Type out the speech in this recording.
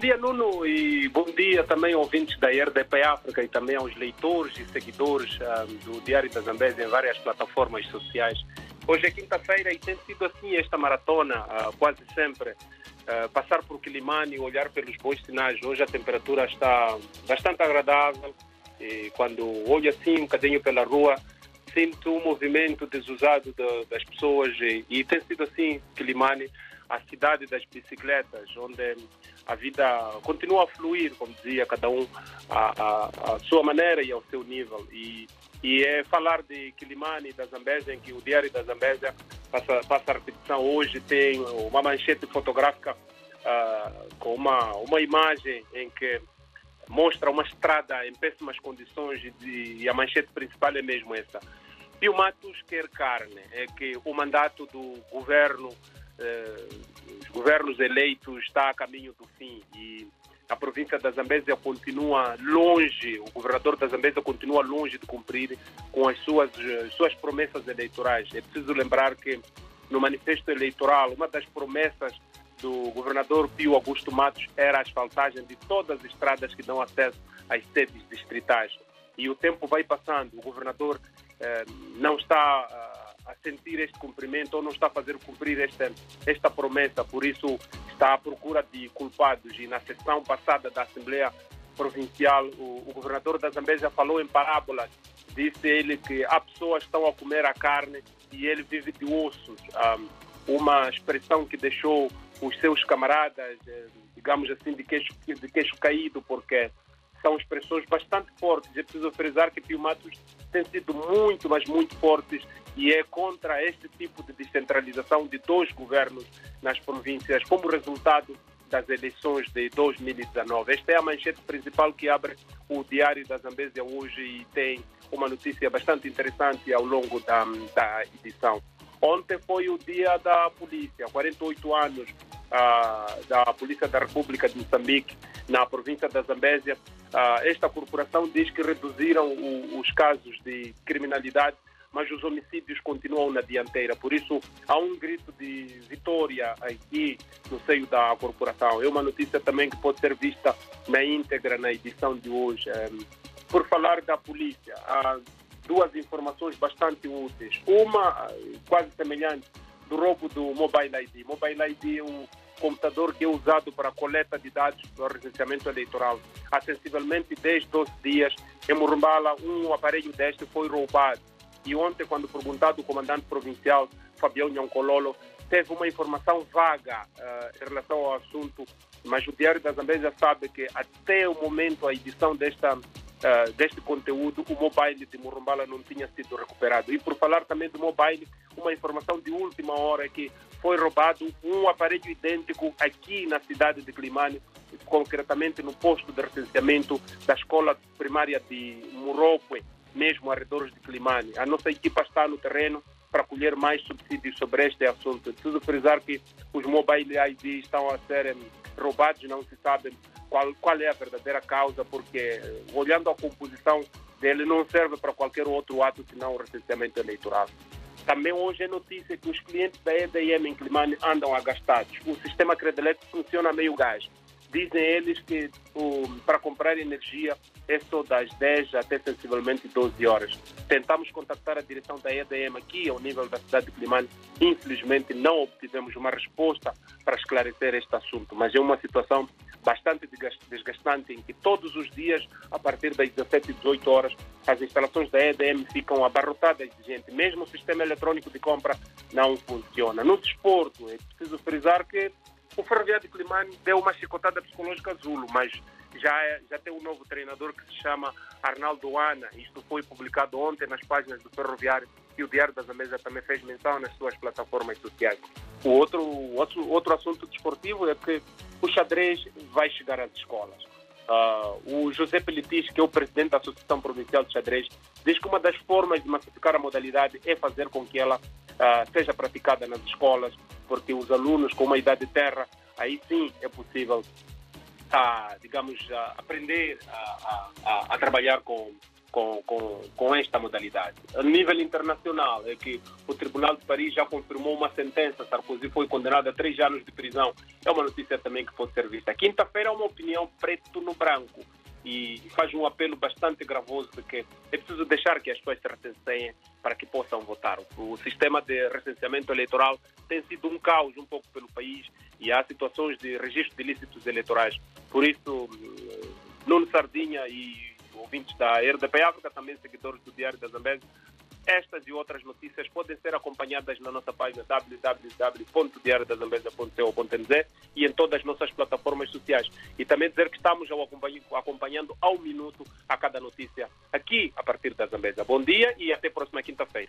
dia, Nuno, e bom dia também ouvintes da RDP África e também aos leitores e seguidores um, do Diário da Zambésia em várias plataformas sociais. Hoje é quinta-feira e tem sido assim esta maratona, uh, quase sempre. Uh, passar por Quilimane e olhar pelos bons sinais. Hoje a temperatura está bastante agradável e quando olho assim um bocadinho pela rua, sinto um movimento desusado de, das pessoas e, e tem sido assim Quilimane a cidade das bicicletas, onde a vida continua a fluir, como dizia, cada um a, a, sua maneira e ao seu nível. E, e é falar de Quilimane, da Zambésia, em que o Diário da Zambésia passa, passa a repetição. Hoje tem uma manchete fotográfica uh, com uma, uma imagem em que mostra uma estrada em péssimas condições e, e a manchete principal é mesmo essa. Pio Matos quer carne, é que o mandato do governo os governos eleitos está a caminho do fim e a província da Zambésia continua longe, o governador da Zambésia continua longe de cumprir com as suas, as suas promessas eleitorais. É preciso lembrar que no manifesto eleitoral, uma das promessas do governador Pio Augusto Matos era a asfaltagem de todas as estradas que dão acesso às sedes distritais. E o tempo vai passando, o governador eh, não está eh, a sentir este cumprimento ou não está a fazer cumprir esta, esta promessa, por isso está à procura de culpados. E na sessão passada da Assembleia Provincial, o, o governador da Zambésia falou em parábolas. Disse ele que há pessoas que estão a comer a carne e ele vive de ossos. Um, uma expressão que deixou os seus camaradas, eh, digamos assim, de queixo, de queixo caído, porque são expressões bastante fortes. É preciso frisar que Pio Matos tem sido muito, mas muito fortes e é contra este tipo de descentralização de dois governos nas províncias como resultado das eleições de 2019. Esta é a manchete principal que abre o Diário da Zambésia hoje e tem uma notícia bastante interessante ao longo da, da edição. Ontem foi o dia da polícia, 48 anos uh, da Polícia da República de Moçambique, na província da Zambésia. Uh, esta corporação diz que reduziram o, os casos de criminalidade mas os homicídios continuam na dianteira. Por isso, há um grito de vitória aqui no seio da corporação. É uma notícia também que pode ser vista na íntegra na edição de hoje. Por falar da polícia, há duas informações bastante úteis. Uma, quase semelhante, do roubo do Mobile ID. Mobile ID é um computador que é usado para a coleta de dados do recenseamento eleitoral. Há sensivelmente 10, 12 dias, em Murumbala, um aparelho deste foi roubado e ontem, quando perguntado o comandante provincial, Fabião Nhancololo, teve uma informação vaga uh, em relação ao assunto, mas o Diário da Zambésia sabe que até o momento, a edição desta, uh, deste conteúdo, o mobile de Murumbala não tinha sido recuperado. E por falar também do mobile, uma informação de última hora é que foi roubado um aparelho idêntico aqui na cidade de Climane, concretamente no posto de recenseamento da escola primária de Murope mesmo arredores de Climane. A nossa equipa está no terreno para colher mais subsídios sobre este assunto. Preciso frisar que os mobile ID estão a ser roubados, não se sabe qual, qual é a verdadeira causa, porque olhando a composição dele não serve para qualquer outro ato senão o recenseamento eleitoral. Também hoje é notícia que os clientes da EDM em Climane andam agastados. O sistema Credelec funciona meio gás. Dizem eles que o, para comprar energia é só das 10 até sensivelmente 12 horas. Tentamos contactar a direção da EDM aqui ao nível da cidade de Climane. Infelizmente não obtivemos uma resposta para esclarecer este assunto, mas é uma situação bastante desgastante em que todos os dias, a partir das 17 e 18 horas, as instalações da EDM ficam abarrotadas de gente. Mesmo o sistema eletrônico de compra não funciona. No desporto, é preciso frisar que o Ferroviário de Climane deu uma chicotada psicológica Zulo, mas já, é, já tem um novo treinador que se chama Arnaldo Ana. Isto foi publicado ontem nas páginas do Ferroviário e o Diário das Américas também fez menção nas suas plataformas sociais. O outro, outro, outro assunto desportivo é que o xadrez vai chegar às escolas. Uh, o José Pelitis, que é o presidente da Associação Provincial de Xadrez, diz que uma das formas de massificar a modalidade é fazer com que ela uh, seja praticada nas escolas, porque os alunos com uma idade de terra, aí sim é possível, uh, digamos, aprender a, a, a, trabalhar com, com, com, com esta modalidade. A nível internacional, é que o Tribunal de Paris já confirmou uma sentença, Sarkozy foi condenado a três anos de prisão. É uma notícia também que pode ser vista. Quinta-feira é uma opinião preto no branco e faz um apelo bastante gravoso de que é preciso deixar que as pessoas se recenseiem para que possam votar. O sistema de recenseamento eleitoral tem sido um caos um pouco pelo país e há situações de registro de ilícitos eleitorais. Por isso, Nuno Sardinha e ouvintes da RDP África, também seguidores do Diário da Zambésia, estas e outras notícias podem ser acompanhadas na nossa página www.diariodazambesa.co.nz e em todas as nossas plataformas sociais. E também dizer que estamos acompanhando ao minuto a cada notícia aqui a partir da Zambesa. Bom dia e até próxima quinta-feira.